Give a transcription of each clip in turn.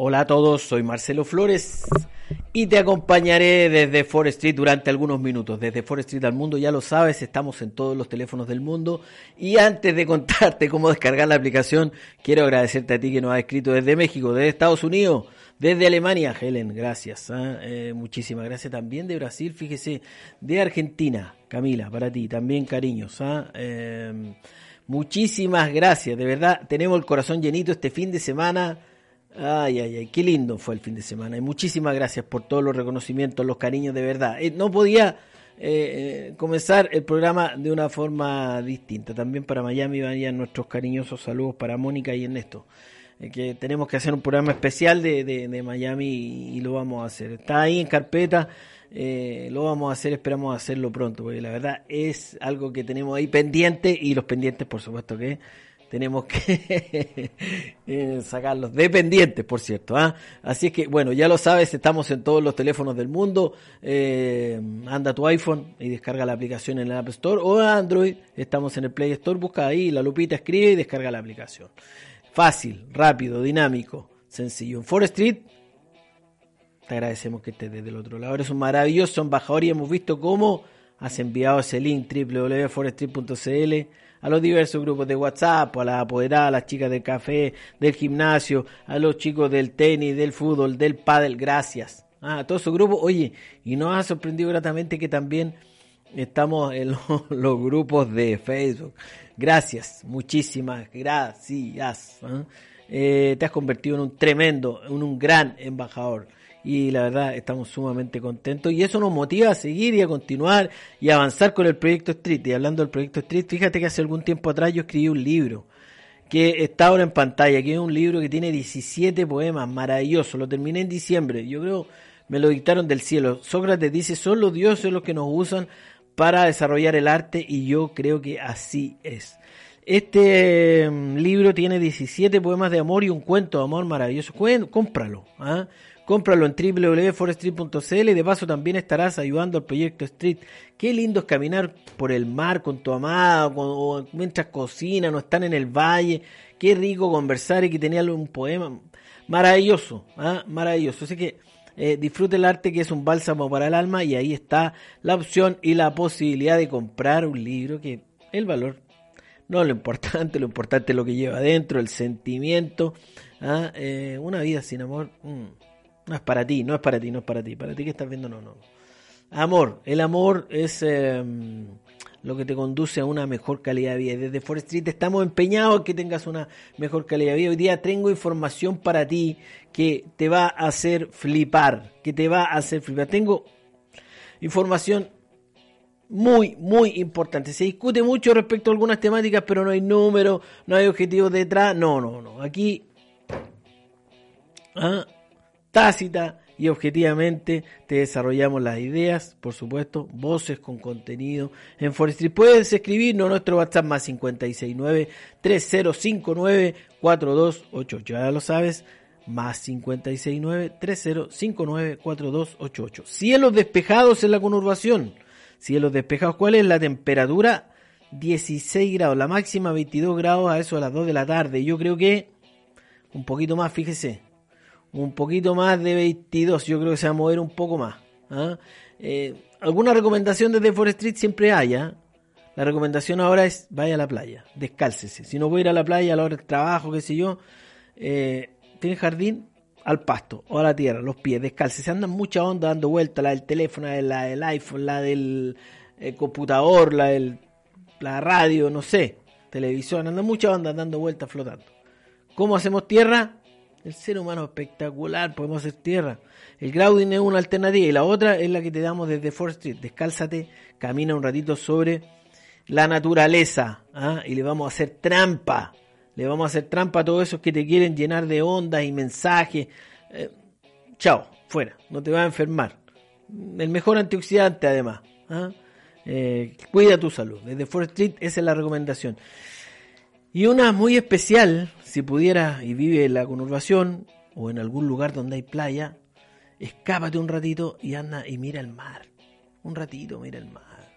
Hola a todos, soy Marcelo Flores y te acompañaré desde Forest Street durante algunos minutos. Desde Forest Street al mundo, ya lo sabes, estamos en todos los teléfonos del mundo. Y antes de contarte cómo descargar la aplicación, quiero agradecerte a ti que nos has escrito desde México, desde Estados Unidos, desde Alemania, Helen, gracias. ¿ah? Eh, muchísimas gracias también de Brasil, fíjese, de Argentina, Camila, para ti, también cariños. ¿ah? Eh, muchísimas gracias, de verdad, tenemos el corazón llenito este fin de semana Ay, ay, ay, qué lindo fue el fin de semana. Y muchísimas gracias por todos los reconocimientos, los cariños de verdad. Eh, no podía eh, eh, comenzar el programa de una forma distinta. También para Miami vayan nuestros cariñosos saludos para Mónica y Ernesto. que tenemos que hacer un programa especial de, de, Miami y, lo vamos a hacer. Está ahí en carpeta. lo vamos a hacer, esperamos hacerlo pronto, porque la verdad es algo que tenemos ahí pendiente y los pendientes, por supuesto que tenemos que eh, sacarlos dependientes, por cierto. ¿ah? Así es que, bueno, ya lo sabes, estamos en todos los teléfonos del mundo. Eh, anda tu iPhone y descarga la aplicación en el App Store o Android. Estamos en el Play Store, busca ahí la lupita, escribe y descarga la aplicación. Fácil, rápido, dinámico, sencillo. En Forest te agradecemos que estés desde el otro lado. Eres un maravilloso embajador y hemos visto cómo has enviado ese link www.foreststreet.cl a los diversos grupos de WhatsApp, a las apoderadas, a las chicas del café, del gimnasio, a los chicos del tenis, del fútbol, del pádel, gracias. Ah, a todos esos grupos, oye, y nos ha sorprendido gratamente que también estamos en los, grupos de Facebook. Gracias, muchísimas gracias. ¿ah? Eh, te has convertido en un tremendo, en un gran embajador y la verdad estamos sumamente contentos y eso nos motiva a seguir y a continuar y avanzar con el proyecto Street. Y hablando del proyecto Street, fíjate que hace algún tiempo atrás yo escribí un libro que está ahora en pantalla, que es un libro que tiene 17 poemas, maravilloso, lo terminé en diciembre, yo creo me lo dictaron del cielo. Sócrates dice, son los dioses los que nos usan para desarrollar el arte y yo creo que así es. Este mm, libro tiene 17 poemas de amor y un cuento de amor maravilloso. Cómpralo. ¿ah? Cómpralo en www.forestreet.cl y de paso también estarás ayudando al proyecto Street. Qué lindo es caminar por el mar con tu amado, o mientras cocinan o están en el valle. Qué rico conversar y que tenía un poema maravilloso, ¿ah? maravilloso. Así que eh, disfrute el arte que es un bálsamo para el alma y ahí está la opción y la posibilidad de comprar un libro que el valor no lo importante, lo importante es lo que lleva adentro, el sentimiento. ¿ah? Eh, una vida sin amor. Mm. No es para ti, no es para ti, no es para ti. Para ti que estás viendo, no, no. Amor, el amor es em, lo que te conduce a una mejor calidad de vida. Desde Forest Street estamos empeñados en que tengas una mejor calidad de vida. Hoy día tengo información para ti que te va a hacer flipar, que te va a hacer flipar. Tengo información muy, muy importante. Se discute mucho respecto a algunas temáticas, pero no hay números, no hay objetivos detrás. No, no, no. Aquí... ¿ah? Tácita y objetivamente te desarrollamos las ideas, por supuesto, voces con contenido en Forestry. Puedes escribirnos a nuestro WhatsApp más 569-3059-4288. Ya lo sabes, más 569-3059-4288. Cielos despejados en la conurbación. Cielos despejados, ¿cuál es la temperatura? 16 grados, la máxima 22 grados a eso a las 2 de la tarde. Yo creo que un poquito más, fíjese, un poquito más de 22, yo creo que se va a mover un poco más. ¿ah? Eh, alguna recomendación desde Forest Street siempre hay. ¿ah? La recomendación ahora es vaya a la playa, descálcese. Si no puede ir a la playa a la hora del trabajo, qué sé yo, eh, tiene jardín al pasto o a la tierra, los pies, descálcese. Andan mucha onda dando vueltas, la del teléfono, la del iPhone, la del eh, computador, la del la radio, no sé, televisión, andan mucha onda dando vueltas flotando. ¿Cómo hacemos tierra? El ser humano espectacular, podemos hacer tierra. El grounding es una alternativa y la otra es la que te damos desde Forest Street. Descálzate, camina un ratito sobre la naturaleza ¿ah? y le vamos a hacer trampa. Le vamos a hacer trampa a todos esos que te quieren llenar de ondas y mensajes. Eh, chao, fuera, no te va a enfermar. El mejor antioxidante además. ¿ah? Eh, cuida tu salud. Desde Forest Street esa es la recomendación. Y una muy especial, si pudiera y vive en la conurbación o en algún lugar donde hay playa, escápate un ratito y anda y mira el mar. Un ratito, mira el mar.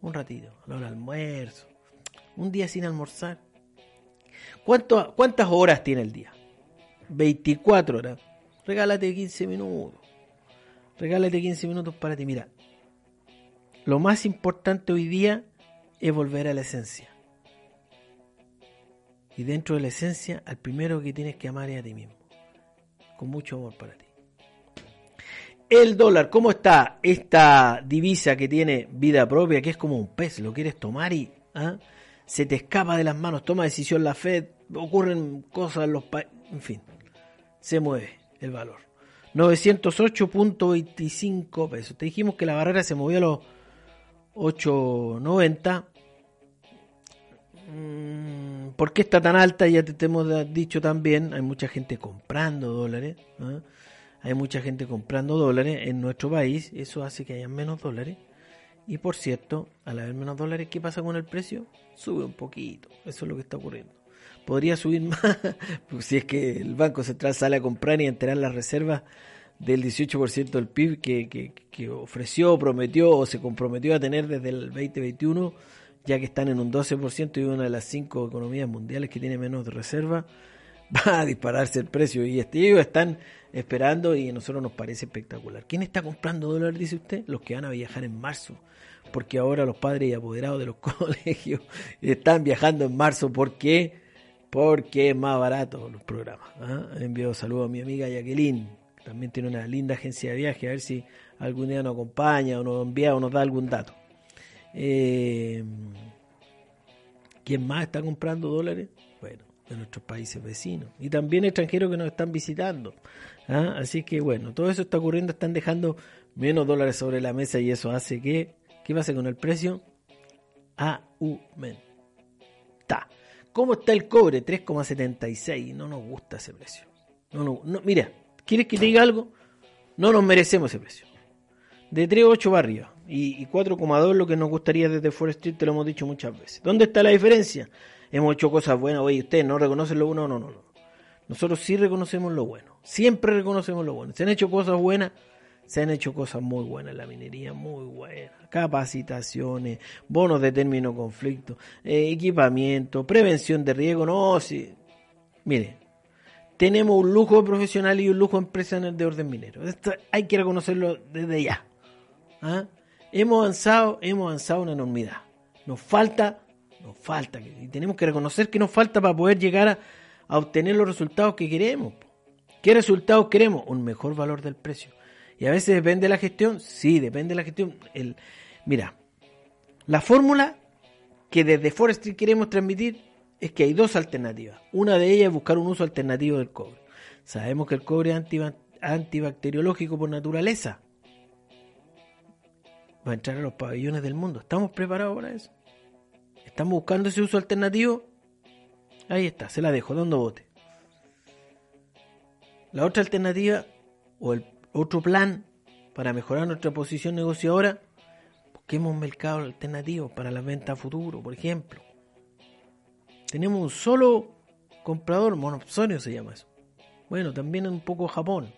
Un ratito, a la almuerzo. Un día sin almorzar. ¿Cuánto, ¿Cuántas horas tiene el día? 24 horas. Regálate 15 minutos. Regálate 15 minutos para ti. Mira, lo más importante hoy día es volver a la esencia. Y dentro de la esencia, al primero que tienes que amar es a ti mismo. Con mucho amor para ti. El dólar, ¿cómo está esta divisa que tiene vida propia, que es como un pez? Lo quieres tomar y ¿ah? se te escapa de las manos, toma decisión la Fed, ocurren cosas en los países, en fin, se mueve el valor. 908.25 pesos. Te dijimos que la barrera se movió a los 8.90. Mm, ¿Por qué está tan alta? Ya te, hemos dicho también, hay mucha gente comprando dólares. ¿ah? hay mucha gente comprando dólares en nuestro país, eso hace que haya menos dólares. Y por cierto, al haber menos dólares, ¿qué pasa con el precio? Sube un poquito, eso es lo que está ocurriendo. Podría subir más pues si es que el Banco Central sale a comprar y a enterar las reservas del 18% del PIB que, que, que, ofreció, prometió o se comprometió a tener desde el 2021, ya que están en un 12% y una de las cinco economías mundiales que tiene menos de reserva, va a dispararse el precio. Y ellos están esperando y a nosotros nos parece espectacular. ¿Quién está comprando dólares, dice usted? Los que van a viajar en marzo. Porque ahora los padres y apoderados de los colegios están viajando en marzo. ¿Por qué? Porque es más barato los programas. ¿ah? Envío saludos a mi amiga Jacqueline. También tiene una linda agencia de viaje. A ver si algún día nos acompaña o nos envía o nos da algún dato. Eh, ¿Quién más está comprando dólares? Bueno, de nuestros países vecinos. Y también extranjeros que nos están visitando. ¿Ah? Así que bueno, todo eso está ocurriendo, están dejando menos dólares sobre la mesa y eso hace que, ¿qué pasa con el precio? Aumenta. ¿Cómo está el cobre? 3,76. No nos gusta ese precio. No, no, mira, ¿quieres que te diga algo? No nos merecemos ese precio. De 3,8 para arriba. Y, y 4,2 lo que nos gustaría desde Forest Street, te lo hemos dicho muchas veces. ¿Dónde está la diferencia? Hemos hecho cosas buenas, oye, ustedes no reconocen lo bueno, no, no, no. Nosotros sí reconocemos lo bueno, siempre reconocemos lo bueno. Se han hecho cosas buenas, se han hecho cosas muy buenas en la minería, muy buenas. Capacitaciones, bonos de término conflicto, eh, equipamiento, prevención de riesgo. No, sí. Mire, tenemos un lujo profesional y un lujo empresarial de orden minero. Esto hay que reconocerlo desde ya. ¿Ah? Hemos avanzado, hemos avanzado una enormidad. Nos falta, nos falta, y tenemos que reconocer que nos falta para poder llegar a obtener los resultados que queremos. ¿Qué resultados queremos? Un mejor valor del precio. Y a veces depende de la gestión. Sí, depende de la gestión. El, mira, la fórmula que desde Forestry queremos transmitir es que hay dos alternativas. Una de ellas es buscar un uso alternativo del cobre. Sabemos que el cobre es antibacteriológico por naturaleza. Va a entrar a los pabellones del mundo. ¿Estamos preparados para eso? ¿Estamos buscando ese uso alternativo? Ahí está, se la dejo, dando bote. La otra alternativa o el otro plan para mejorar nuestra posición negociadora, busquemos un mercado alternativo para la venta a futuro, por ejemplo. Tenemos un solo comprador, monopsonio se llama eso. Bueno, también un poco Japón.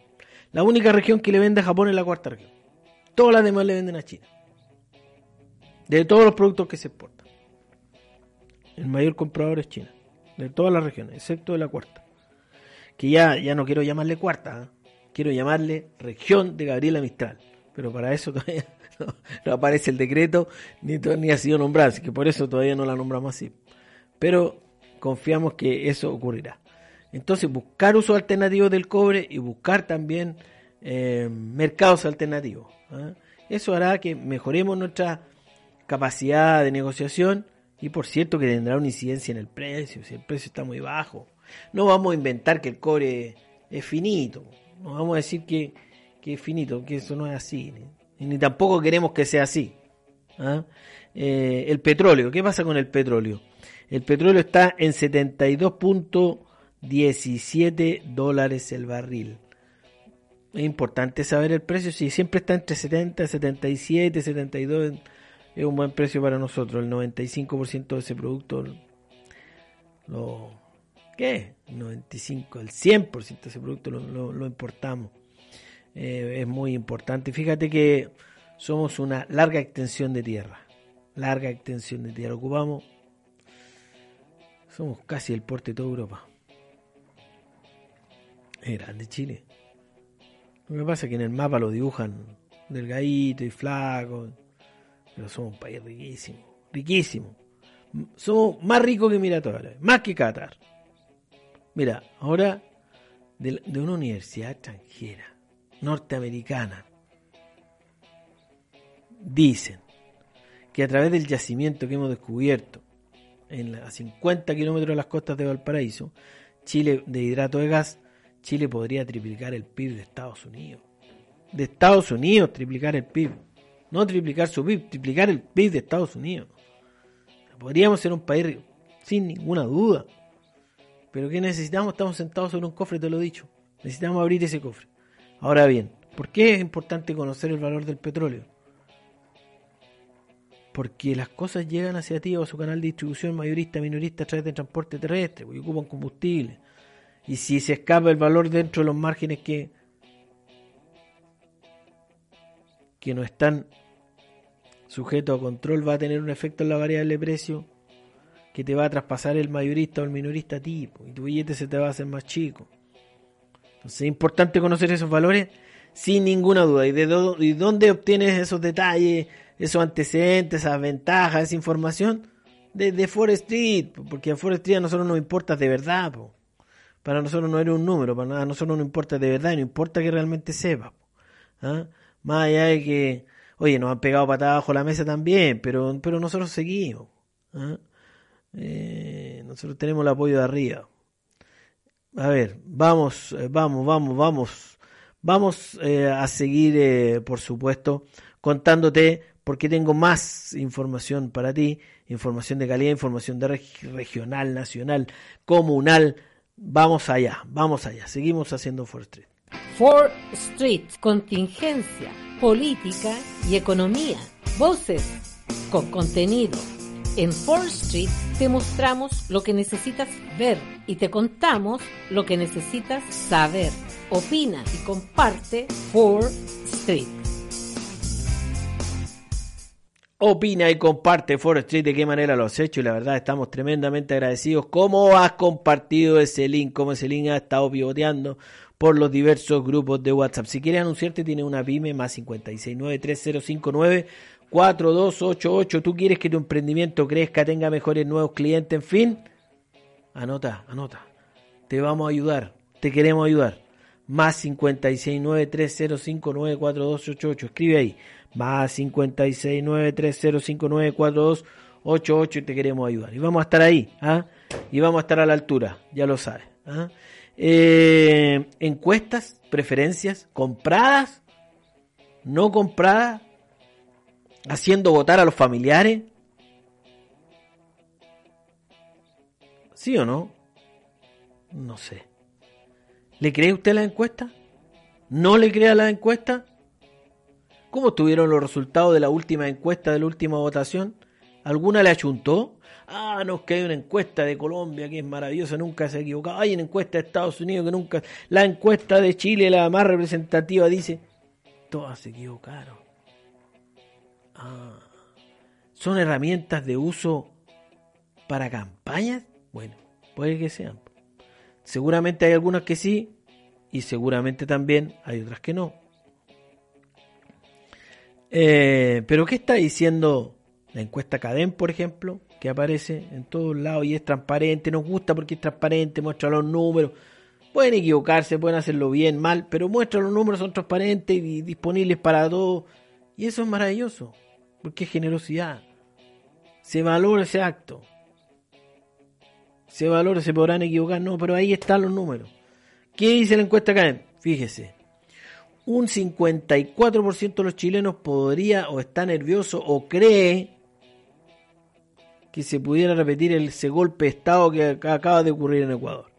La única región que le vende a Japón es la cuarta región. Todas las demás le venden a China. De todos los productos que se exportan. El mayor comprador es China de todas las regiones, excepto de la cuarta. Que ya, ya no quiero llamarle cuarta, ¿eh? quiero llamarle región de Gabriela Mistral. Pero para eso todavía no, aparece el decreto, ni, ni ha sido nombrado, así que por eso todavía no la nombramos así. Pero confiamos que eso ocurrirá. Entonces, buscar uso alternativo del cobre y buscar también eh, mercados alternativos. ¿eh? Eso hará que mejoremos nuestra capacidad de negociación y por cierto que tendrá una incidencia en el precio, si el precio está muy bajo. No vamos a inventar que el cobre es finito, no vamos a decir que, es finito, que eso no es así, ni, tampoco queremos que sea así. ¿ah? Eh, el petróleo, ¿qué pasa con el petróleo? El petróleo está en 72.17 dólares el barril. Es importante saber el precio. Si siempre está entre 70, 77, 72, es un buen precio para nosotros. El 95% de ese producto lo. ¿Qué? El 95, el 100% de ese producto lo, lo, importamos. Eh, es muy importante. Fíjate que somos una larga extensión de tierra. Larga extensión de tierra. Ocupamos. Somos casi el porte de toda Europa. Es grande Chile. Lo que pasa es que en el mapa lo dibujan delgadito y flaco. Pero somos un país riquísimo. Riquísimo. Somos más ricos que Miratoria. Más que Qatar. Mira, ahora de, una universidad extranjera, norteamericana, dicen que a través del yacimiento que hemos descubierto a 50 kilómetros de las costas de Valparaíso, Chile de hidrato de gas, Chile podría triplicar el PIB de Estados Unidos. De Estados Unidos triplicar el PIB. No triplicar su PIB, triplicar el PIB de Estados Unidos. Podríamos ser un país sin ninguna duda. Pero ¿qué necesitamos? Estamos sentados sobre un cofre, te lo he dicho. Necesitamos abrir ese cofre. Ahora bien, ¿por qué es importante conocer el valor del petróleo? Porque las cosas llegan hacia ti o a su canal de distribución mayorista, minorista a través de transporte terrestre, porque ocupan combustible. Y si se escapa el valor dentro de los márgenes que, que no están sujetos a control, va a tener un efecto en la variable de precio que te va a traspasar el mayorista o el minorista tipo. Y tu billete se te va a hacer más chico. Entonces es importante conocer esos valores sin ninguna duda. ¿Y de dónde obtienes esos detalles, esos antecedentes, esas ventajas, esa información? De, de Forest Street, porque a Forest Street a nosotros nos importa de verdad. Para nosotros no eres un número, para nada, a nosotros no importa de verdad, no importa que realmente sepa. ¿ah? Más allá de que, oye, nos han pegado patadas bajo la mesa también, pero, pero nosotros seguimos. ¿ah? Eh, nosotros tenemos el apoyo de arriba. A ver, vamos, eh, vamos, vamos, vamos. Vamos eh, a seguir, por supuesto, contándote porque tengo más información para ti, información de calidad, información de regional, nacional, comunal, Vamos allá, vamos allá. Seguimos haciendo 4 4 Street, contingencia, política y economía. Voces con contenido. En 4 Street te mostramos lo que necesitas ver y te contamos lo que necesitas saber. Opina y comparte 4 Street. Opina y comparte For Street de qué manera lo has hecho y la verdad estamos tremendamente agradecidos. ¿Cómo has compartido ese link? ¿Cómo ese link ha estado pivoteando por los diversos grupos de WhatsApp? Si quieres anunciarte, tiene una pyme más 569-3059-4288. ¿Tú quieres que tu emprendimiento crezca, tenga mejores nuevos clientes? En fin, anota, anota. Te vamos a ayudar, te queremos ayudar. Más 569-3059-4288. Escribe ahí más 56930594288 y te queremos ayudar. Y vamos a estar ahí, ¿ah? y vamos a estar a la altura, ya lo sabes. ¿ah? Eh, encuestas, preferencias, compradas, no compradas, haciendo votar a los familiares. ¿Sí o no? No sé. ¿Le cree usted la encuesta? ¿No le crea la encuesta? ¿Cómo estuvieron los resultados de la última encuesta, de la última votación? ¿Alguna le achuntó? Ah, no, que hay una encuesta de Colombia que es maravillosa, nunca se ha equivocado. Hay una encuesta de Estados Unidos que nunca. La encuesta de Chile, la más representativa, dice. Todas se equivocaron. Ah, ¿son herramientas de uso para campañas? Bueno, puede que sean. Seguramente hay algunas que sí, y seguramente también hay otras que no. Eh, pero ¿qué está diciendo la encuesta Cadem, por ejemplo? Que aparece en todos lados y es transparente, nos gusta porque es transparente, muestra los números. Pueden equivocarse, pueden hacerlo bien, mal, pero muestra los números, son transparentes y disponibles para todos. Y eso es maravilloso, porque es generosidad. Se valora ese acto. Se valora, se podrán equivocar, no, pero ahí están los números. ¿Qué dice la encuesta Cadem? Fíjese, un 54% de los chilenos podría o está nervioso o cree que se pudiera repetir ese golpe de Estado que acaba de ocurrir en Ecuador.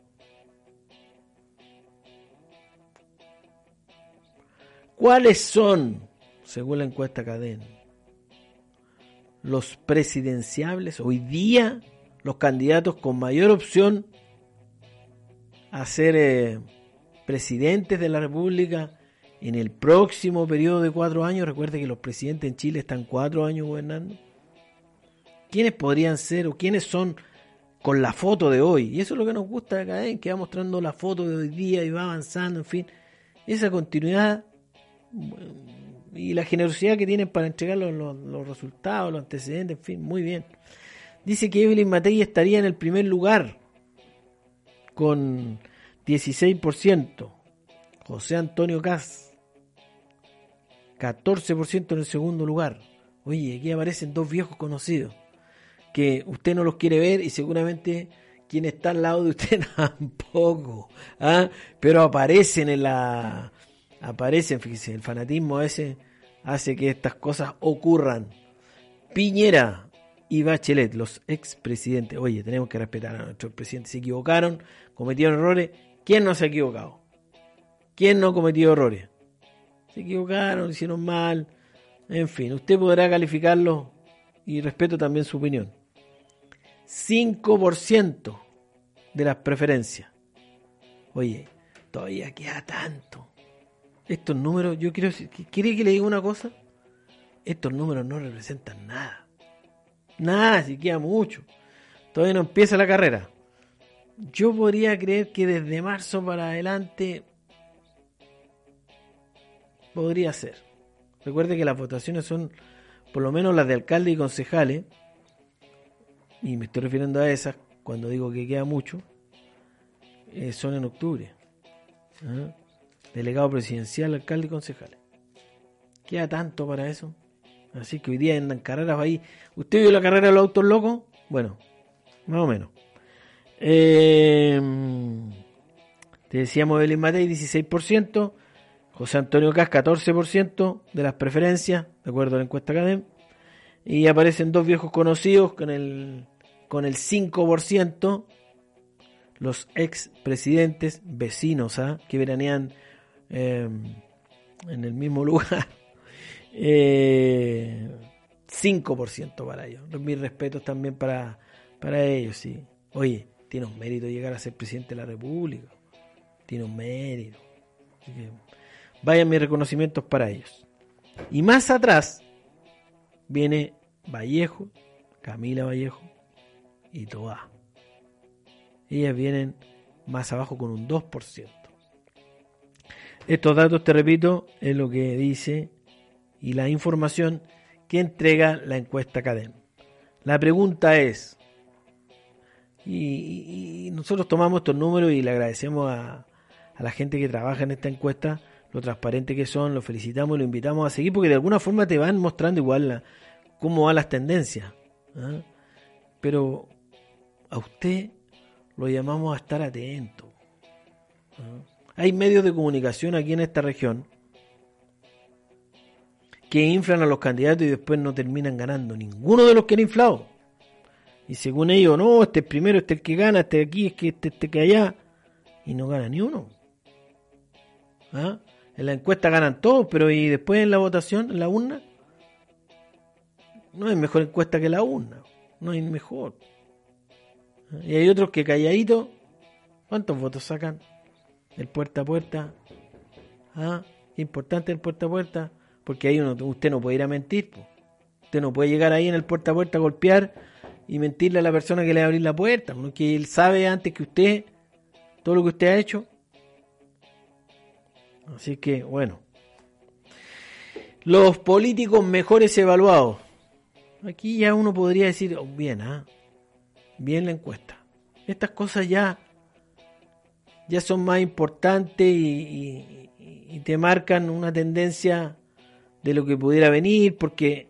¿Cuáles son, según la encuesta Cadena, los presidenciables hoy día, los candidatos con mayor opción a ser eh, presidentes de la República en el próximo periodo de cuatro años? Recuerde que los presidentes en Chile están cuatro años gobernando. ¿Quiénes podrían ser o quiénes son con la foto de hoy? Y eso es lo que nos gusta de Cadena, que va mostrando la foto de hoy día y va avanzando, en fin. Esa continuidad y la generosidad que tienen para entregar los, resultados, los antecedentes, en fin, muy bien. Dice que Evelyn Matei estaría en el primer lugar con 16%. José Antonio Cas, 14% en el segundo lugar. Oye, aquí aparecen dos viejos conocidos que usted no los quiere ver y seguramente quien está al lado de usted tampoco. ¿ah? Pero aparecen en la, aparecen, fíjese, el fanatismo ese hace que estas cosas ocurran. Piñera y Bachelet, los expresidentes, oye, tenemos que respetar a nuestros presidentes, se equivocaron, cometieron errores. ¿Quién no se ha equivocado? ¿Quién no cometió errores? Se equivocaron, hicieron mal, en fin, usted podrá calificarlo y respeto también su opinión. 5% de las preferencias. Oye, todavía queda tanto estos números, yo quiero ¿quiere que le diga una cosa? Estos números no representan nada. Nada, si queda mucho. Todavía no empieza la carrera. Yo podría creer que desde marzo para adelante podría ser. Recuerde que las votaciones son, por lo menos las de alcalde y concejales, y me estoy refiriendo a esas cuando digo que queda mucho, eh, son en octubre. ¿Ah? delegado presidencial, alcalde y concejales. Queda tanto para eso. Así que hoy día andan carreras ahí. ¿Usted vio la carrera de los autos locos? Bueno, más o menos. Eh, te decíamos Evelyn Matei, 16%. José Antonio Cas, 14% de las preferencias, de acuerdo a la encuesta Cadem. Y aparecen dos viejos conocidos con el, con el 5%. Los ex presidentes vecinos ¿ah? que veranean Em, en el mismo lugar. Eh, 5% para ellos. Mis respetos también para, para ellos, sí. Oye, tiene un mérito llegar a ser presidente de la República. Tiene un mérito. vayan mis reconocimientos para ellos. Y más atrás viene Vallejo, Camila Vallejo y Toa. Ellas vienen más abajo con un 2%. Estos datos, te repito, es lo que dice y la información que entrega la encuesta Cadem. La pregunta es, y, nosotros tomamos estos números y le agradecemos a, la gente que trabaja en esta encuesta, lo transparente que son, lo felicitamos y lo invitamos a seguir porque de alguna forma te van mostrando igual cómo van las tendencias. ¿ah? Pero a usted lo llamamos a estar atento. ¿ah? Hay medios de comunicación aquí en esta región que inflan a los candidatos y después no terminan ganando ninguno de los que han inflado. Y según ellos, no, este es primero, este es el que gana, este de aquí, es que este, este que allá. Y no gana ni uno. ¿Ah? En la encuesta ganan todos, pero ¿y después en la votación, en la urna? No hay mejor encuesta que la urna. No hay mejor. Y hay otros que calladitos, ¿cuántos votos sacan? el puerta a puerta. ¿Ah? Importante el puerta a puerta, porque ahí uno, usted no puede ir a mentir. Usted no puede llegar ahí en el puerta a puerta a golpear y mentirle a la persona que le va a abrir la puerta, porque él sabe antes que usted todo lo que usted ha hecho. Así que, bueno. Los políticos mejores evaluados. Aquí ya uno podría decir, oh, bien, ¿ah? bien la encuesta. Estas cosas ya ya son más importantes y, te marcan una tendencia de lo que pudiera venir, porque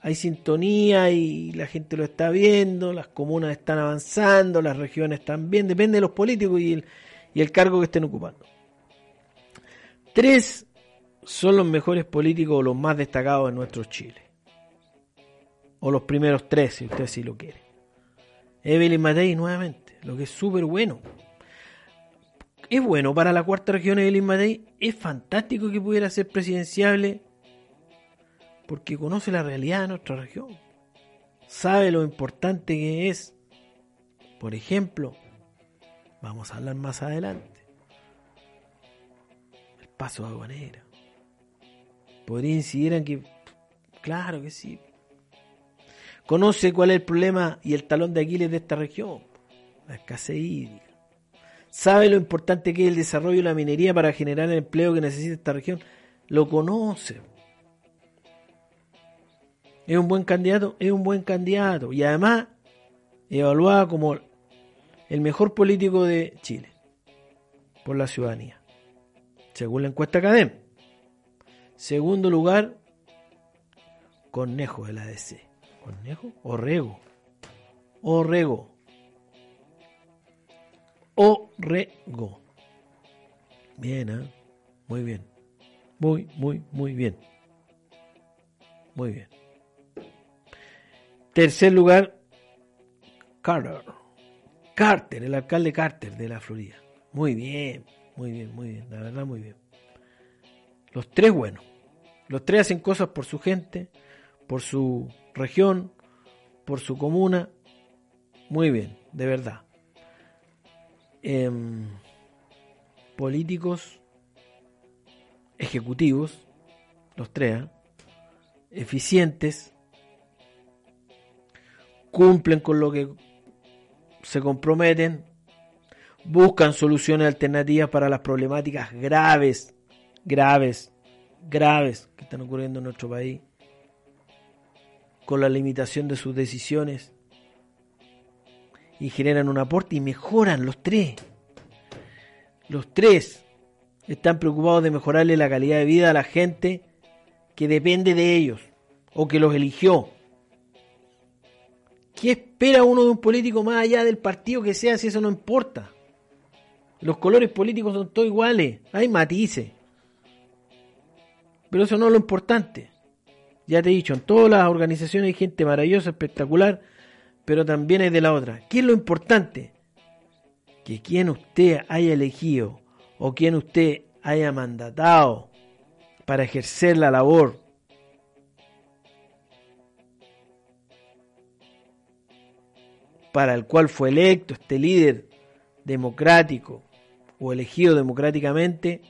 hay sintonía y la gente lo está viendo, las comunas están avanzando, las regiones bien, depende de los políticos y el, y el cargo que estén ocupando. Tres son los mejores políticos o los más destacados en nuestro Chile. O los primeros tres, si usted así lo quiere. Evelyn Matei nuevamente, lo que es súper bueno es bueno para la cuarta región de Matei. Es fantástico que pudiera ser presidenciable porque conoce la realidad de nuestra región. Sabe lo importante que es. Por ejemplo, vamos a hablar más adelante. El paso de aduanera. Podría incidir en que, claro que sí. Conoce cuál es el problema y el talón de Aquiles de esta región. La escasez hídrica sabe lo importante que es el desarrollo de la minería para generar el empleo que necesita esta región, lo conoce. Es un buen candidato, es un buen candidato. Y además, evaluado como el mejor político de Chile por la ciudadanía, según la encuesta Academ. Segundo lugar, Cornejo de la DC. ¿Cornejo? Orrego. Orrego. Orrego. Bien, ¿eh? Muy bien. Muy, muy, muy bien. Muy bien. Tercer lugar, Carter. Carter, el alcalde Carter de la Florida. Muy bien, muy bien, muy bien. La verdad, muy bien. Los tres buenos. Los tres hacen cosas por su gente, por su región, por su comuna. Muy bien, de verdad. Em, políticos, ejecutivos, los tres, ¿eh? eficientes, cumplen con lo que se comprometen, buscan soluciones alternativas para las problemáticas graves, graves, graves que están ocurriendo en nuestro país, con la limitación de sus decisiones y generan un aporte y mejoran los tres. Los tres están preocupados de mejorarle la calidad de vida a la gente que depende de ellos o que los eligió. ¿Qué espera uno de un político más allá del partido que sea si eso no importa? Los colores políticos son todos iguales, hay matices. Pero eso no es lo importante. Ya te he dicho, en todas las organizaciones hay gente maravillosa, espectacular, pero también es de la otra. ¿Qué es lo importante? Que quien usted haya elegido o quien usted haya mandatado para ejercer la labor para el cual fue electo este líder democrático o elegido democráticamente,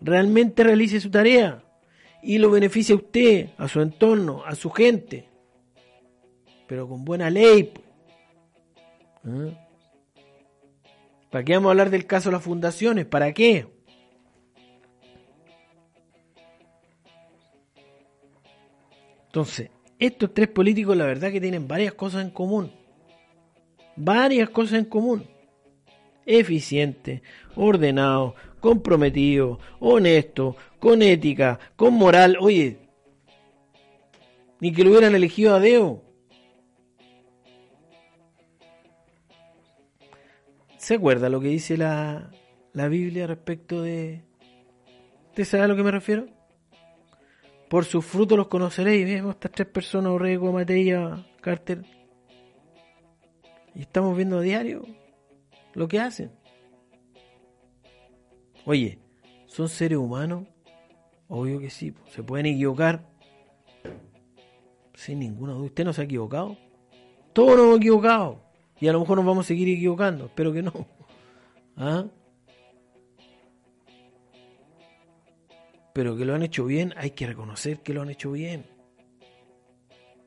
realmente realice su tarea y lo beneficie a usted, a su entorno, a su gente pero con buena ley. ¿Ah? ¿Para qué vamos a hablar del caso de las fundaciones? ¿Para qué? Entonces, estos tres políticos la verdad que tienen varias cosas en común. Varias cosas en común. Eficiente, ordenado, comprometido, honesto, con ética, con moral. Oye, ni que lo hubieran elegido a Deo. ¿Se acuerda lo que dice la, la Biblia respecto de... ¿Usted sabe a lo que me refiero? Por sus frutos los conoceréis. Vemos estas tres personas, Orrego, Matella, Carter. Y estamos viendo a diario lo que hacen. Oye, ¿son seres humanos? Obvio que sí. ¿Se pueden equivocar? Sin ninguna duda. ¿Usted no se ha equivocado? Todos nos hemos equivocado. Y a lo mejor nos vamos a seguir equivocando, espero que no. ¿Ah? Pero que lo han hecho bien, hay que reconocer que lo han hecho bien.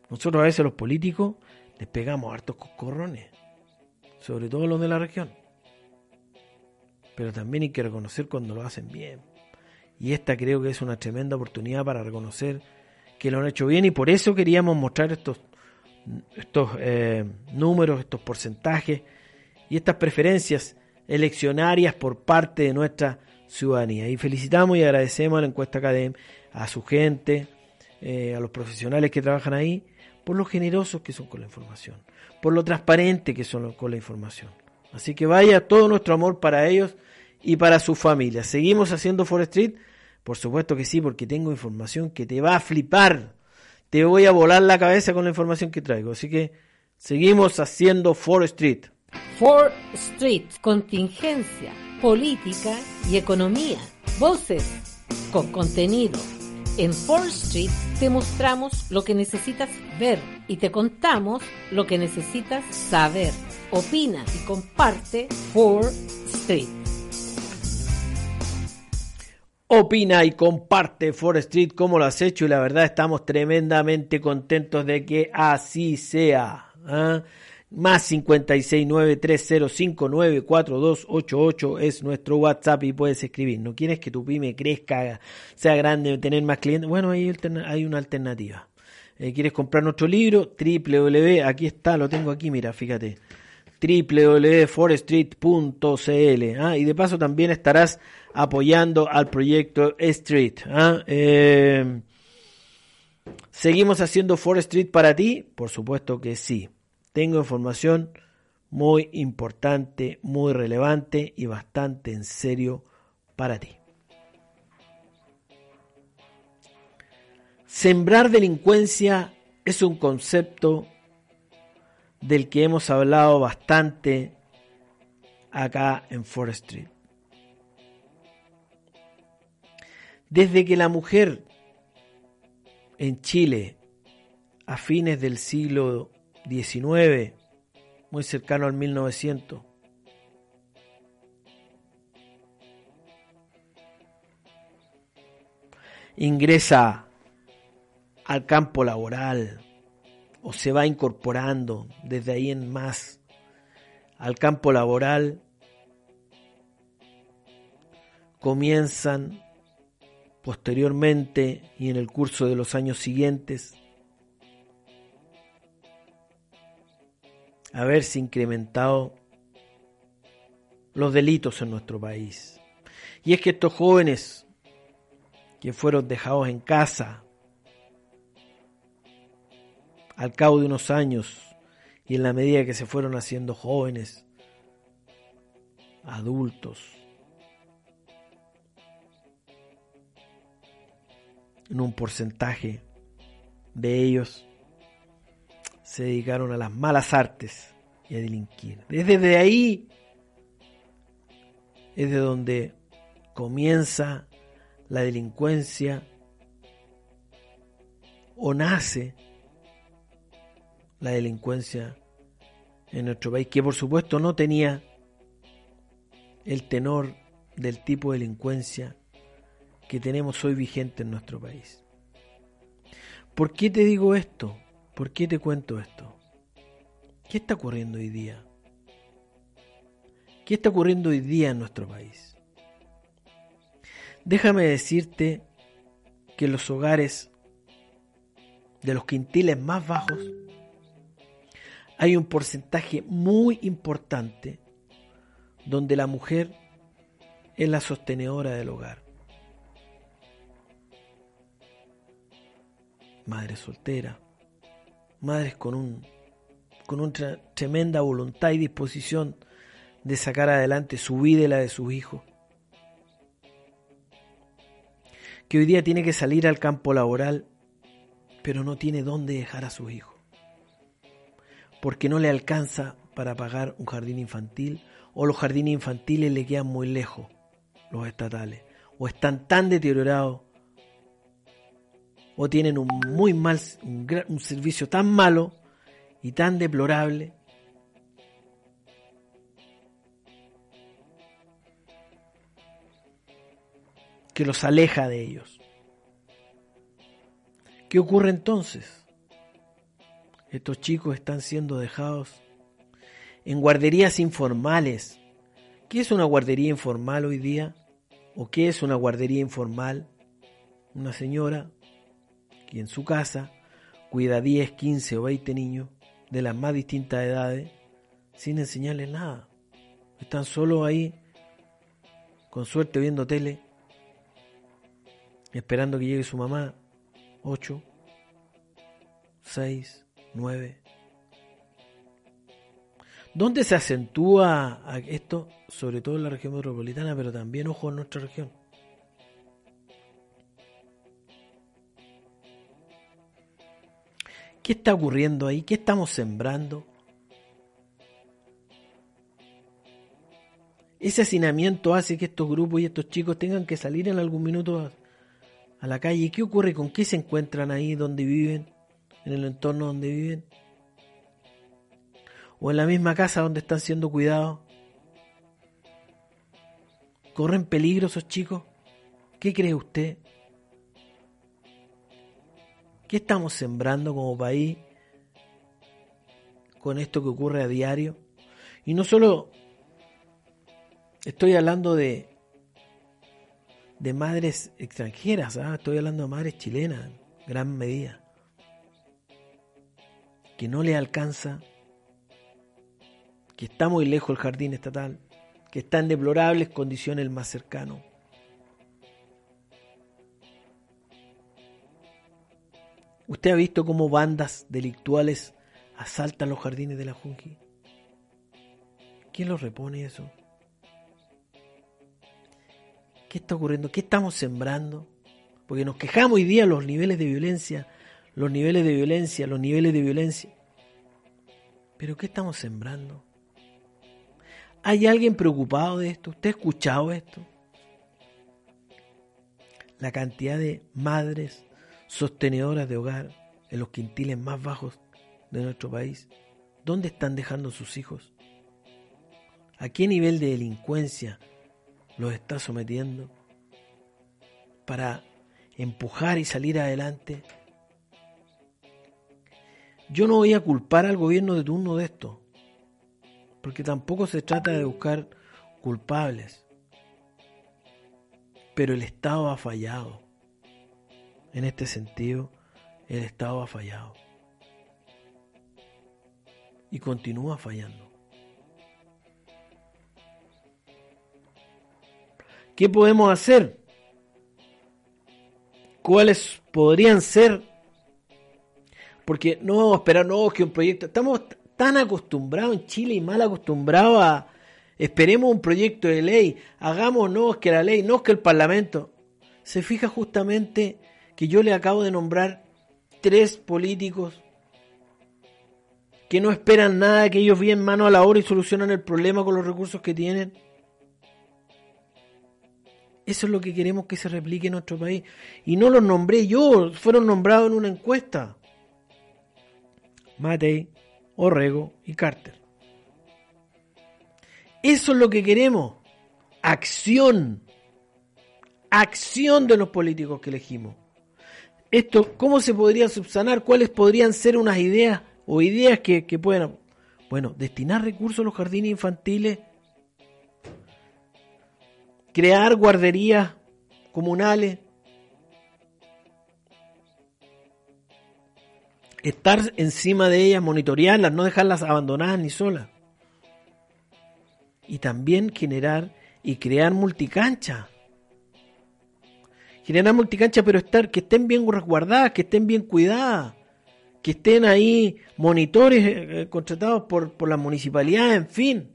Nosotros a veces los políticos les pegamos hartos coscorrones, sobre todo los de la región. Pero también hay que reconocer cuando lo hacen bien. Y esta creo que es una tremenda oportunidad para reconocer que lo han hecho bien y por eso queríamos mostrar estos estos eh, números, estos porcentajes y estas preferencias eleccionarias por parte de nuestra ciudadanía. Y felicitamos y agradecemos a la encuesta Academ, a su gente, eh, a los profesionales que trabajan ahí, por lo generosos que son con la información, por lo transparente que son con la información. Así que vaya todo nuestro amor para ellos y para su familia. ¿Seguimos haciendo Forest Street? Por supuesto que sí, porque tengo información que te va a flipar te voy a volar la cabeza con la información que traigo. Así que seguimos haciendo 4 Street. 4 Street, contingencia, política y economía. Voces con contenido. En 4 Street te mostramos lo que necesitas ver y te contamos lo que necesitas saber. Opina y comparte 4 Street. Opina y comparte Forest Street como lo has hecho y la verdad estamos tremendamente contentos de que así sea. ¿ah? Más 56930594288 es nuestro WhatsApp y puedes escribir. ¿No quieres que tu pyme crezca, sea grande, tener más clientes? Bueno, hay, hay una alternativa. Eh, ¿Quieres comprar nuestro libro? www, aquí está, lo tengo aquí, mira, fíjate www.forestreet.cl ¿ah? y de paso también estarás apoyando al proyecto Street. ¿ah? Eh, ¿Seguimos haciendo Forest Street para ti? Por supuesto que sí. Tengo información muy importante, muy relevante y bastante en serio para ti. Sembrar delincuencia es un concepto del que hemos hablado bastante acá en Forest Street. Desde que la mujer en Chile a fines del siglo XIX, muy cercano al 1900, ingresa al campo laboral, o se va incorporando desde ahí en más al campo laboral, comienzan posteriormente y en el curso de los años siguientes a verse incrementado los delitos en nuestro país. Y es que estos jóvenes que fueron dejados en casa, al cabo de unos años y en la medida que se fueron haciendo jóvenes, adultos, en un porcentaje de ellos se dedicaron a las malas artes y a delinquir. Desde ahí es de donde comienza la delincuencia o nace la delincuencia en nuestro país, que por supuesto no tenía el tenor del tipo de delincuencia que tenemos hoy vigente en nuestro país. ¿Por qué te digo esto? ¿Por qué te cuento esto? ¿Qué está ocurriendo hoy día? ¿Qué está ocurriendo hoy día en nuestro país? Déjame decirte que los hogares de los quintiles más bajos hay un porcentaje muy importante donde la mujer es la sostenedora del hogar. Madres solteras, madres con, un, con una tremenda voluntad y disposición de sacar adelante su vida y la de sus hijos. Que hoy día tiene que salir al campo laboral, pero no tiene dónde dejar a sus hijos porque no le alcanza para pagar un jardín infantil o los jardines infantiles le quedan muy lejos, los estatales, o están tan deteriorados o tienen un muy mal un, servicio tan malo y tan deplorable que los aleja de ellos. ¿Qué ocurre entonces? Estos chicos están siendo dejados en guarderías informales. ¿Qué es una guardería informal hoy día? ¿O qué es una guardería informal? Una señora que en su casa cuida 10, 15 o 20 niños de las más distintas edades sin enseñarles nada. Están solo ahí, con suerte viendo tele, esperando que llegue su mamá, 8, 6, 9. ¿Dónde se acentúa esto? Sobre todo en la región metropolitana, pero también, ojo, en nuestra región. ¿Qué está ocurriendo ahí? ¿Qué estamos sembrando? Ese hacinamiento hace que estos grupos y estos chicos tengan que salir en algún minuto a, la calle. ¿Y qué ocurre? ¿Con qué se encuentran ahí donde viven? ¿En el entorno donde viven? ¿O en la misma casa donde están siendo cuidados? ¿Corren peligro esos chicos? ¿Qué cree usted? ¿Qué estamos sembrando como país con esto que ocurre a diario? Y no solo estoy hablando de, de madres extranjeras, ¿ah? estoy hablando de madres chilenas, en gran medida, que no le alcanza, que está muy lejos el jardín estatal, que está en deplorables condiciones el más cercano. ¿Usted ha visto cómo bandas delictuales asaltan los jardines de la Junji? ¿Quién los repone eso? ¿Qué está ocurriendo? ¿Qué estamos sembrando? Porque nos quejamos hoy día los niveles de violencia, los niveles de violencia, los niveles de violencia. Pero ¿qué estamos sembrando? ¿Hay alguien preocupado de esto? ¿Usted ha escuchado esto? La cantidad de madres sostenedoras de hogar en los quintiles más bajos de nuestro país, ¿dónde están dejando sus hijos? ¿A qué nivel de delincuencia los está sometiendo para empujar y salir adelante? Yo no voy a culpar al gobierno de turno de esto, porque tampoco se trata de buscar culpables, pero el Estado ha fallado. En este sentido, el Estado ha fallado. Y continúa fallando. ¿Qué podemos hacer? ¿Cuáles podrían ser? Porque no vamos a esperar, no, que un proyecto. Estamos tan acostumbrados en Chile y mal acostumbrados a. Esperemos un proyecto de ley, hagamos que la ley, no que el Parlamento. Se fija justamente que yo le acabo de nombrar tres políticos que no esperan nada, que ellos vienen mano a la obra y solucionan el problema con los recursos que tienen. Eso es lo que queremos que se replique en nuestro país. Y no los nombré yo, fueron nombrados en una encuesta. Matei, Orrego y Carter. Eso es lo que queremos. Acción. Acción de los políticos que elegimos esto, ¿cómo se podría subsanar? ¿Cuáles podrían ser unas ideas o ideas que, que puedan... Bueno, destinar recursos a los jardines infantiles, crear guarderías comunales, estar encima de ellas, monitorearlas, no dejarlas abandonadas ni solas. Y también generar y crear multicanchas generar multicancha, pero estar, que estén bien resguardadas, que estén bien cuidadas, que estén ahí monitores eh, eh, contratados por, por la municipalidad, en fin.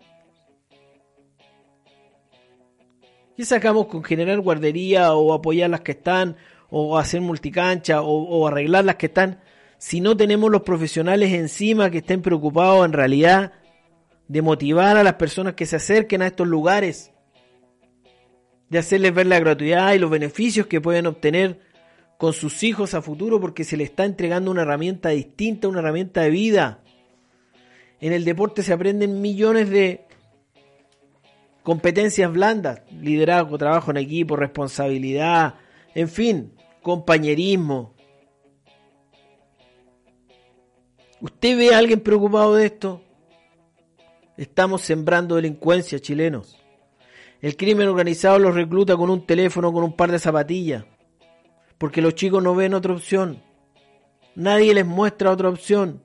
¿Qué sacamos con generar guardería o apoyar las que están, o hacer multicancha, o arreglar las que están, si no tenemos los profesionales encima que estén preocupados en realidad de motivar a las personas que se acerquen a estos lugares? De hacerles ver la gratuidad y los beneficios que pueden obtener con sus hijos a futuro porque se les está entregando una herramienta distinta, una herramienta de vida. En el deporte se aprenden millones de competencias blandas, liderazgo, trabajo en equipo, responsabilidad, en fin, compañerismo. ¿Usted ve a alguien preocupado de esto? Estamos sembrando delincuencia, chilenos. El crimen organizado los recluta con un teléfono, con un par de zapatillas. Porque los chicos no ven otra opción. Nadie les muestra otra opción.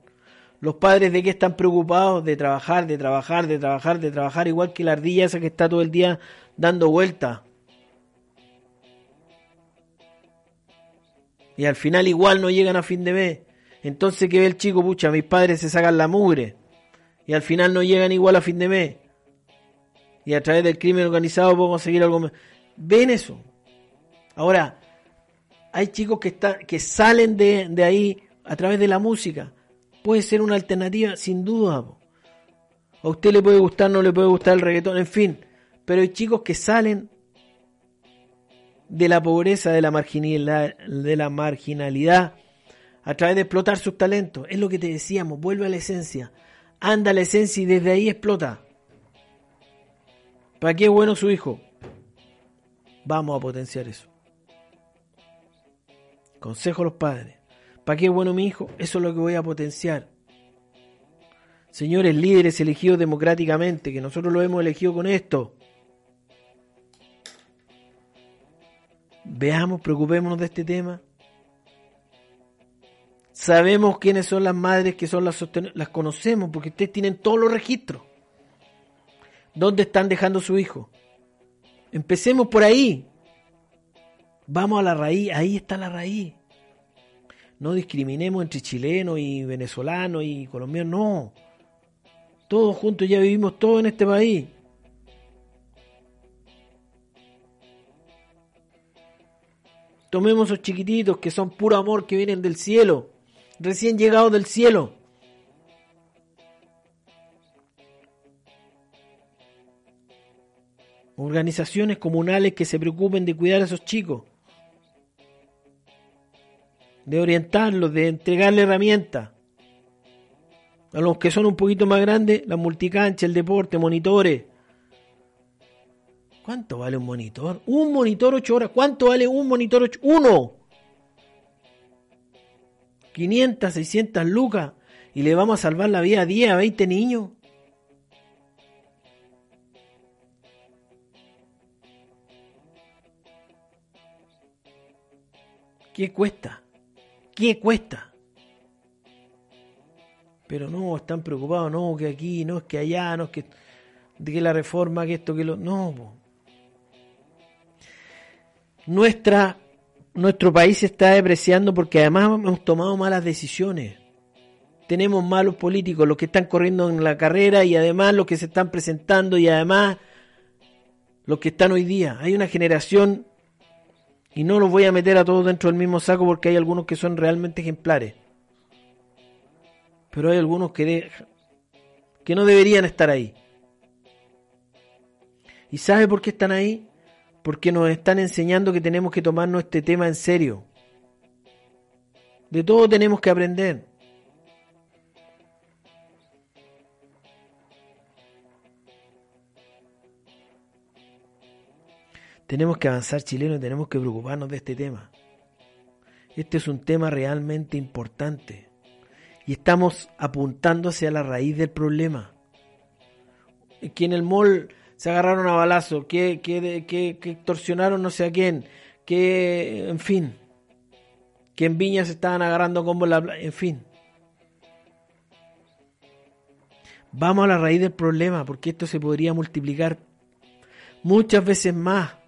Los padres de qué están preocupados de trabajar, de trabajar, de trabajar, de trabajar, igual que la ardilla esa que está todo el día dando vueltas. Y al final igual no llegan a fin de mes. Entonces, ¿qué ve el chico? Pucha, mis padres se sacan la mugre. Y al final no llegan igual a fin de mes y a través del crimen organizado podemos conseguir algo ¿Ven eso? Ahora, hay chicos que, están, que salen de, de ahí a través de la música. Puede ser una alternativa, sin duda. A usted le puede gustar, no le puede gustar el reggaetón, en fin. pero hay chicos que salen de la pobreza, de la marginalidad, de la marginalidad a través de explotar sus talentos. Es lo que te decíamos, vuelve a la esencia. Anda a la esencia y desde ahí explota. ¿Para qué es bueno su hijo? Vamos a potenciar eso. Consejo a los padres. ¿Para qué es bueno mi hijo? Eso es lo que voy a potenciar. Señores líderes elegidos democráticamente, que nosotros lo hemos elegido con esto. Veamos, preocupémonos de este tema. Sabemos quiénes son las madres que son las las conocemos porque ustedes tienen todos los registros. ¿Dónde están dejando su hijo? Empecemos por ahí. Vamos a la raíz, ahí está la raíz. No discriminemos entre chilenos y venezolanos y colombianos, no. Todos juntos ya vivimos todos en este país. Tomemos esos chiquititos que son puro amor que vienen del cielo, recién llegados del cielo. Organizaciones comunales que se preocupen de cuidar a esos chicos, de orientarlos, de entregarle herramientas. A los que son un poquito más grandes, la multicancha, el deporte, monitores. ¿Cuánto vale un monitor? Un monitor 8 horas. ¿Cuánto vale un monitor 8? Uno. 500, 600 lucas. Y le vamos a salvar la vida a 10, a 20 niños. ¿Qué cuesta? ¿Qué cuesta? Pero no, están preocupados, no, que aquí, no, es que allá, no, es que, de que la reforma, que esto, que lo... No, Nuestra, nuestro país se está depreciando porque además hemos tomado malas decisiones. Tenemos malos políticos, los que están corriendo en la carrera y además los que se están presentando y además los que están hoy día. Hay una generación, y no los voy a meter a todos dentro del mismo saco porque hay algunos que son realmente ejemplares pero hay algunos que, que no deberían estar ahí. ¿Y sabe por qué están ahí? Porque nos están enseñando que tenemos que tomarnos este tema en serio. De todo tenemos que aprender. Tenemos que avanzar chileno y tenemos que preocuparnos de este tema. Este es un tema realmente importante y estamos apuntando hacia la raíz del problema. Que en el mall se agarraron a balazo, que, que, que, extorsionaron no sé a quién, que, en fin, que en Viña se estaban agarrando como la... En fin. Vamos a la raíz del problema, porque esto se podría multiplicar muchas veces más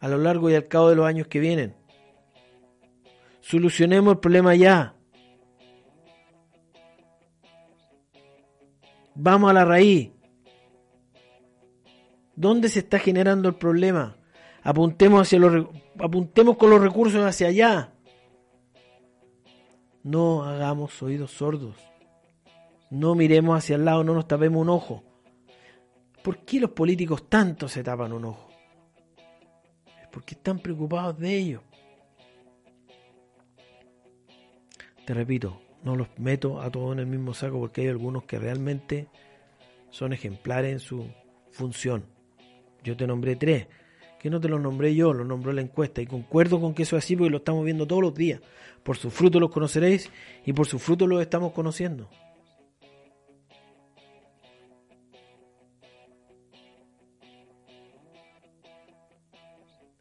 a lo largo y al cabo de los años que vienen. Solucionemos el problema ya. Vamos a la raíz. ¿Dónde se está generando el problema? Apuntemos, hacia los, apuntemos con los recursos hacia allá. No hagamos oídos sordos. No miremos hacia el lado, no nos tapemos un ojo. ¿Por qué los políticos tanto se tapan un ojo? Porque están preocupados de ello. Te repito, no los meto a todos en el mismo saco porque hay algunos que realmente son ejemplares en su función. Yo te nombré tres, que no te los nombré yo, los nombró la encuesta y concuerdo con que eso es así porque lo estamos viendo todos los días. Por sus frutos los conoceréis y por sus frutos los estamos conociendo.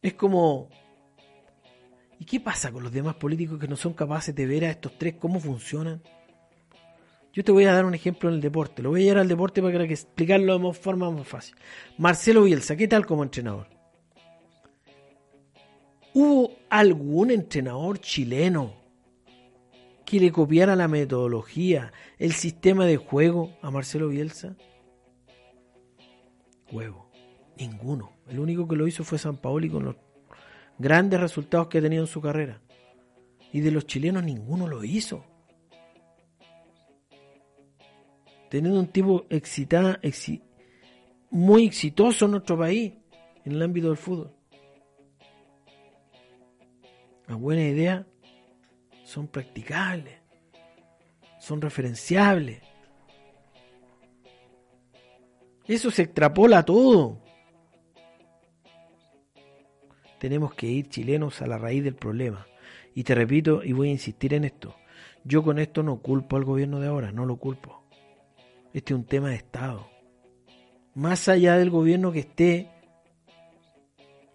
Es como ¿Y qué pasa con los demás políticos que no son capaces de ver a estos tres cómo funcionan? Yo te voy a dar un ejemplo en el deporte. Lo voy a llevar al deporte para que explicarlo de forma más fácil. Marcelo Bielsa, ¿qué tal como entrenador? ¿Hubo algún entrenador chileno que le copiara la metodología, el sistema de juego a Marcelo Bielsa? Huevo. Ninguno. El único que lo hizo fue San Paoli con los grandes resultados que ha tenido en su carrera. Y de los chilenos ninguno lo hizo. Teniendo un tipo excitado, muy exitoso en nuestro país, en el ámbito del fútbol. Las buenas ideas son practicables, son referenciables. Eso se extrapola a todo. Tenemos que ir chilenos a la raíz del problema. Y te repito, y voy a insistir en esto, yo con esto no culpo al gobierno de ahora, no lo culpo. Este es un tema de Estado. Más allá del gobierno que esté,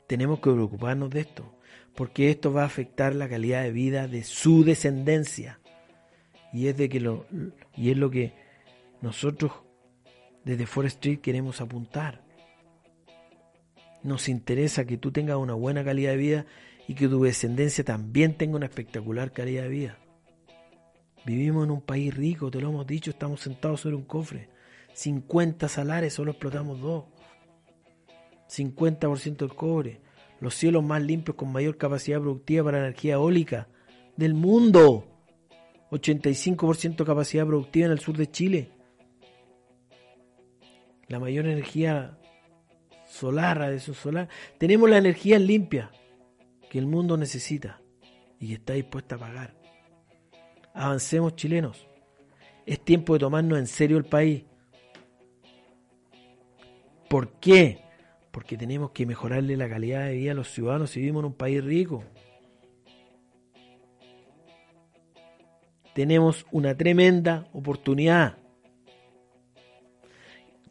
tenemos que preocuparnos de esto, porque esto va a afectar la calidad de vida de su descendencia. Y es de que lo y es lo que nosotros desde Forest Street queremos apuntar. Nos interesa que tú tengas una buena calidad de vida y que tu descendencia también tenga una espectacular calidad de vida. Vivimos en un país rico, te lo hemos dicho, estamos sentados sobre un cofre. 50 salares, solo explotamos dos. 50% del cobre. Los cielos más limpios con mayor capacidad productiva para energía eólica del mundo. 85% capacidad productiva en el sur de Chile. La mayor energía solar, su solar. Tenemos la energía limpia que el mundo necesita y que está dispuesta a pagar. Avancemos chilenos. Es tiempo de tomarnos en serio el país. ¿Por qué? Porque tenemos que mejorarle la calidad de vida a los ciudadanos si vivimos en un país rico. Tenemos una tremenda oportunidad.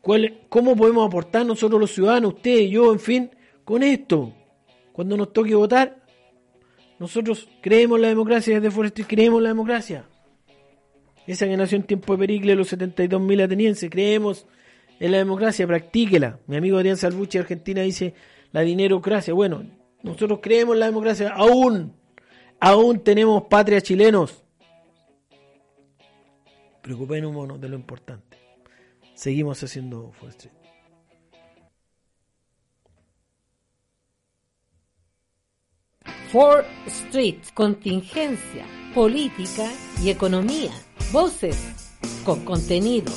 ¿Cómo podemos aportar nosotros los ciudadanos, usted, yo, en fin, con esto? Cuando nos toque votar, nosotros creemos en la democracia desde Forestry, creemos en la democracia. Esa que nació en tiempo de Pericles, los 72.000 atenienses, creemos en la democracia, practíquela. Mi amigo Adrián Salvucci de Argentina dice la dinerocracia. Bueno, nosotros creemos en la democracia, aún, aún tenemos patria chilenos. Preocupémonos de lo importante. Seguimos haciendo Forestry. 4 Street, contingencia, política y economía. Voces con contenido.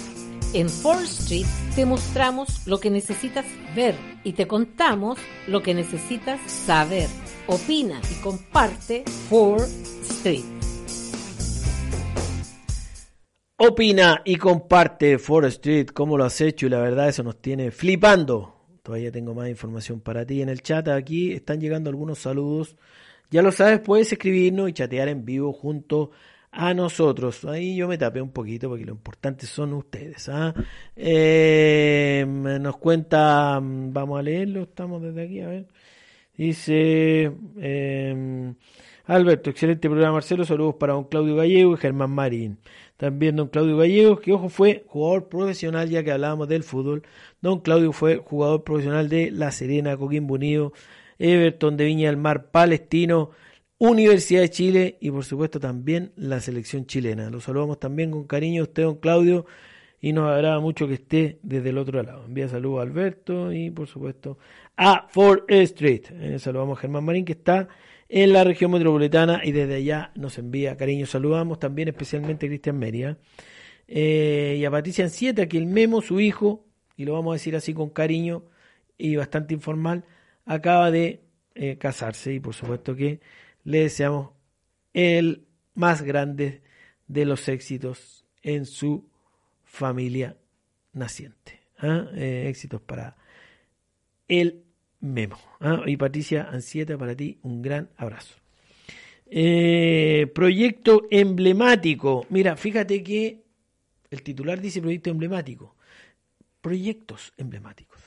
En 4 Street te mostramos lo que necesitas ver y te contamos lo que necesitas saber. Opina y comparte 4 Street. Opina y comparte 4 Street, cómo lo has hecho y la verdad eso nos tiene flipando. Todavía tengo más información para ti en el chat. Aquí están llegando algunos saludos ya lo sabes, puedes escribirnos y chatear en vivo junto a nosotros. Ahí yo me tapé un poquito porque lo importante son ustedes. ¿ah? Eh, nos cuenta, vamos a leerlo, estamos desde aquí, a ver. Dice eh, Alberto, excelente programa Marcelo, saludos para don Claudio Gallego y Germán Marín. También don Claudio Gallego, que ojo fue jugador profesional, ya que hablábamos del fútbol. Don Claudio fue jugador profesional de La Serena, Coquimbo Unido, Everton de Viña del Mar, Palestino, Universidad de Chile y por supuesto también la selección chilena. Lo saludamos también con cariño a usted, don Claudio, y nos agrada mucho que esté desde el otro lado. Envía saludos a Alberto y por supuesto a Fort Street. Eh, saludamos a Germán Marín que está en la región metropolitana y desde allá nos envía cariño. Saludamos también especialmente a Cristian Meria eh, y a Patricia Ancieta, que el Memo, su hijo, y lo vamos a decir así con cariño y bastante informal, acaba de eh, casarse y por supuesto que le deseamos el más grande de los éxitos en su familia naciente. ¿ah? Eh, éxitos para el Memo. ¿ah? Y Patricia Ansieta, para ti un gran abrazo. Eh, proyecto emblemático. Mira, fíjate que el titular dice proyecto emblemático. Proyectos emblemáticos.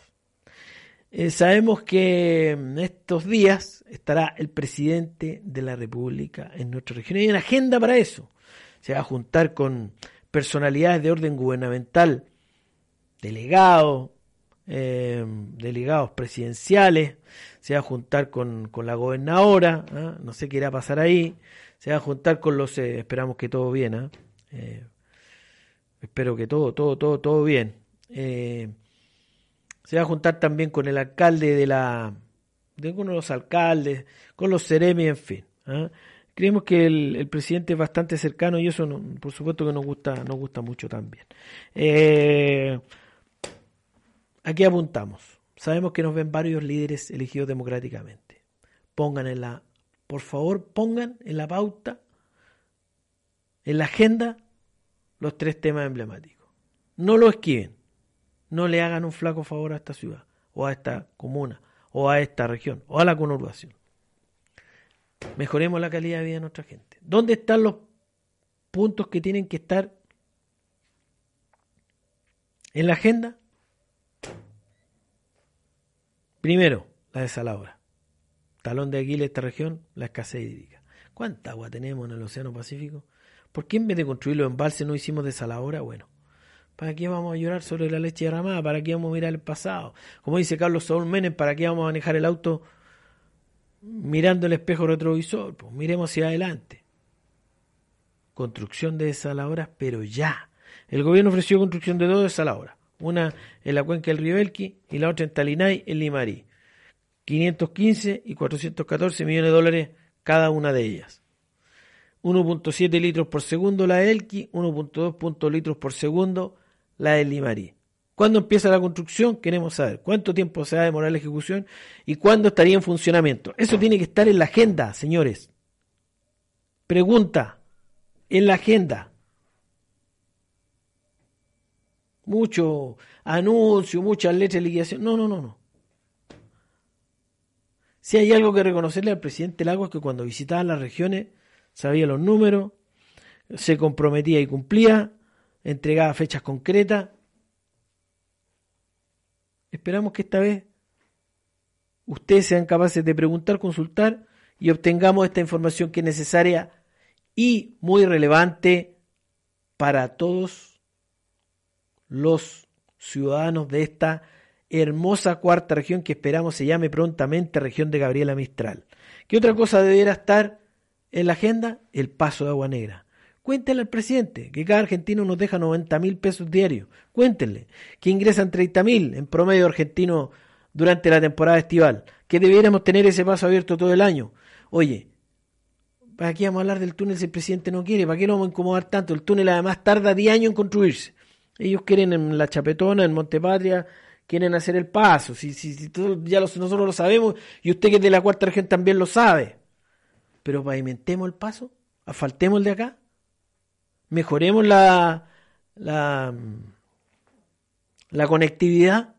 Eh, sabemos que estos días estará el presidente de la República en nuestra región. Hay una agenda para eso. Se va a juntar con personalidades de orden gubernamental, delegados, eh, delegados presidenciales, se va a juntar con, la gobernadora, ¿ah? no sé qué irá a pasar ahí, se va a juntar con los, eh, esperamos que todo bien, ¿ah? espero que todo, todo, todo, todo bien se va a juntar también con el alcalde de la de uno de los alcaldes, con los seremi, en fin. ¿ah? Creemos que el, presidente es bastante cercano y eso por supuesto que nos gusta, nos gusta mucho también. Eh, aquí apuntamos. Sabemos que nos ven varios líderes elegidos democráticamente. Pongan en la, por favor, pongan en la pauta, en la agenda, los tres temas emblemáticos. No lo esquiven. No le hagan un flaco favor a esta ciudad, o a esta comuna, o a esta región, o a la conurbación. Mejoremos la calidad de vida de nuestra gente. ¿Dónde están los puntos que tienen que estar en la agenda? Primero, la desalabra. Talón de Aquiles de esta región, la escasez hídrica. ¿Cuánta agua tenemos en el Océano Pacífico? ¿Por qué en vez de construir los embalses no hicimos desalabra? Bueno, ¿para qué vamos a llorar sobre la leche derramada? ¿Para qué vamos a mirar el pasado? Como dice Carlos Saúl Menem, ¿para qué vamos a manejar el auto mirando el espejo retrovisor? Pues miremos hacia adelante. Construcción de desalabras, pero ya. El gobierno ofreció construcción de dos desalabras una en la cuenca del río Elqui y la otra en Talinay, en Limarí. 515 y 414 millones de dólares cada una de ellas. 1.7 litros por segundo la de Elqui, 1.2 litros por segundo la de Limarí. ¿Cuándo empieza la construcción? Queremos saber cuánto tiempo se va a demorar la ejecución y cuándo estaría en funcionamiento. Eso tiene que estar en la agenda, señores. Pregunta, en la agenda. Mucho anuncio, muchas letras de liquidación. No, no, no, no. Si hay algo que reconocerle al presidente Lago es que cuando visitaba las regiones sabía los números, se comprometía y cumplía, entregaba fechas concretas. Esperamos que esta vez ustedes sean capaces de preguntar, consultar y obtengamos esta información que es necesaria y muy relevante para todos los ciudadanos de esta hermosa cuarta región que esperamos se llame prontamente región de Gabriela Mistral. ¿Qué otra cosa debiera estar en la agenda? El paso de agua negra. Cuéntenle al presidente que cada argentino nos deja 90 mil pesos diarios. Cuéntenle que ingresan 30 mil en promedio argentino durante la temporada estival. Que debiéramos tener ese paso abierto todo el año. Oye, ¿para qué vamos a hablar del túnel si el presidente no quiere? ¿Para qué lo vamos a incomodar tanto? El túnel además tarda 10 años en construirse. Ellos quieren en la Chapetona, en Montepatria, quieren hacer el paso. Si, si, si ya nosotros lo sabemos y usted que es de la cuarta región también lo sabe. Pero pavimentemos el paso, asfaltemos el de acá, mejoremos la, la, la conectividad,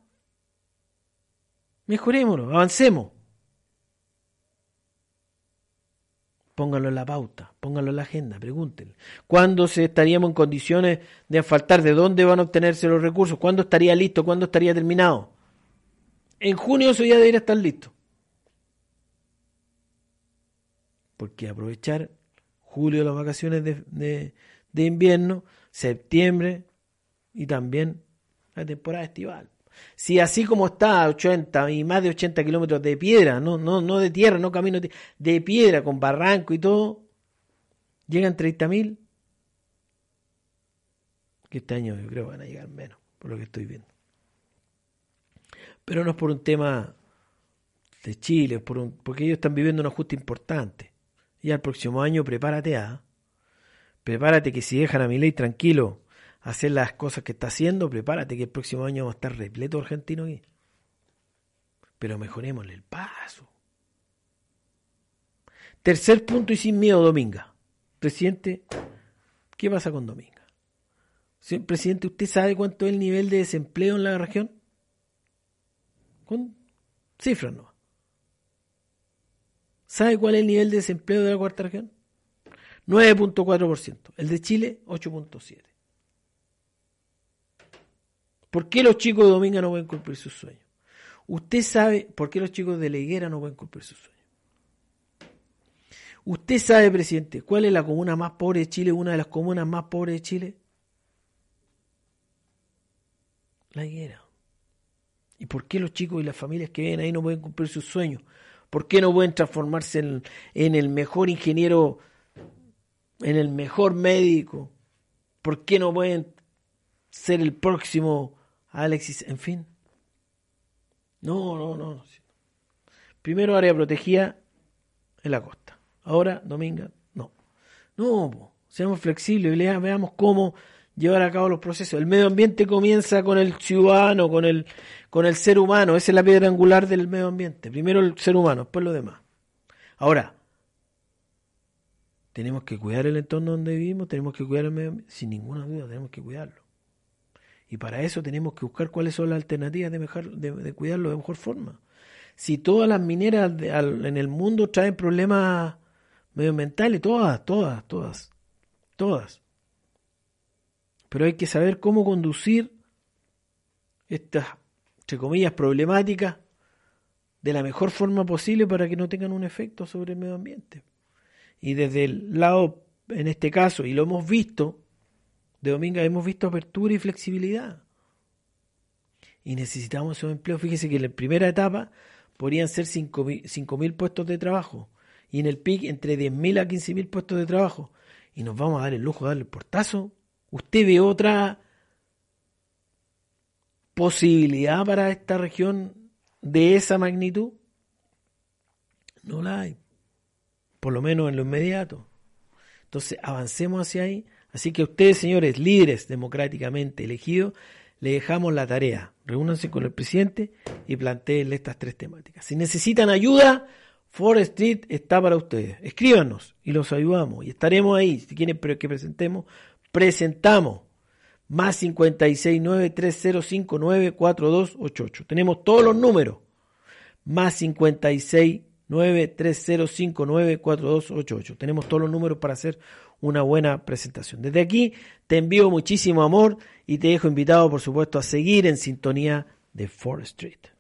mejorémoslo, avancemos. Pónganlo en la pauta, pónganlo en la agenda, pregúntenle. ¿Cuándo se estaríamos en condiciones de asfaltar? ¿De dónde van a obtenerse los recursos? ¿Cuándo estaría listo? ¿Cuándo estaría terminado? En junio eso ya debería estar listo. Porque aprovechar julio las vacaciones de, de invierno, septiembre y también la temporada estival. Si así como está a 80 y más de 80 kilómetros de piedra, no, no, no de tierra, no camino de, piedra, con barranco y todo, llegan 30.000, que este año yo creo van a llegar menos, por lo que estoy viendo. Pero no es por un tema de Chile, por un, porque ellos están viviendo un ajuste importante. Y al próximo año prepárate a, prepárate que si dejan a mi ley tranquilo hacer las cosas que está haciendo, prepárate que el próximo año vamos a estar repleto argentino aquí. Pero mejorémosle el paso. Tercer punto y sin miedo, Dominga. Presidente, ¿qué pasa con Dominga? Presidente, ¿usted sabe cuánto es el nivel de desempleo en la región? Con cifras no. ¿Sabe cuál es el nivel de desempleo de la cuarta región? 9.4%. El de Chile, 8.7%. ¿Por qué los chicos de Dominga no pueden cumplir sus sueños? Usted sabe por qué los chicos de la higuera no pueden cumplir sus sueños. Usted sabe, presidente, cuál es la comuna más pobre de Chile, una de las comunas más pobres de Chile. La higuera. ¿Y por qué los chicos y las familias que viven ahí no pueden cumplir sus sueños? ¿Por qué no pueden transformarse en, en el mejor ingeniero, en el mejor médico? ¿Por qué no pueden ser el próximo Alexis, en fin. No, no, no. Primero área protegida en la costa. Ahora, Dominga, no. No, seamos flexibles, veamos cómo llevar a cabo los procesos. El medio ambiente comienza con el ciudadano, con el, con el ser humano. Esa es la piedra angular del medio ambiente. Primero el ser humano, después lo demás. Ahora, tenemos que cuidar el entorno donde vivimos, tenemos que cuidar el medio ambiente, sin ninguna duda, tenemos que cuidarlo. Y para eso tenemos que buscar cuáles son las alternativas de, de, cuidarlo de mejor forma. Si todas las mineras en el mundo traen problemas medioambientales, todas, todas, todas, todas. Pero hay que saber cómo conducir estas, entre comillas, problemáticas de la mejor forma posible para que no tengan un efecto sobre el medio ambiente. Y desde el lado, en este caso, y lo hemos visto, de Dominga hemos visto apertura y flexibilidad. Y necesitamos esos empleos. Fíjese que en la primera etapa podrían ser 5.000 puestos de trabajo. Y en el PIC entre 10.000 a 15.000 puestos de trabajo. Y nos vamos a dar el lujo de darle el portazo. ¿Usted ve otra posibilidad para esta región de esa magnitud? No la hay. Por lo menos en lo inmediato. Entonces avancemos hacia ahí Así que ustedes, señores líderes democráticamente elegidos, le dejamos la tarea. Reúnanse con el presidente y planteenle estas tres temáticas. Si necesitan ayuda, Forest Street está para ustedes. Escríbanos y los ayudamos. Y estaremos ahí. Si quieren que presentemos, presentamos. Más 569-3059-4288. Tenemos todos los números. Más 569-3059-4288. Tenemos todos los números para hacer una buena presentación. Desde aquí te envío muchísimo amor y te dejo invitado, por supuesto, a seguir en sintonía de Forest Street.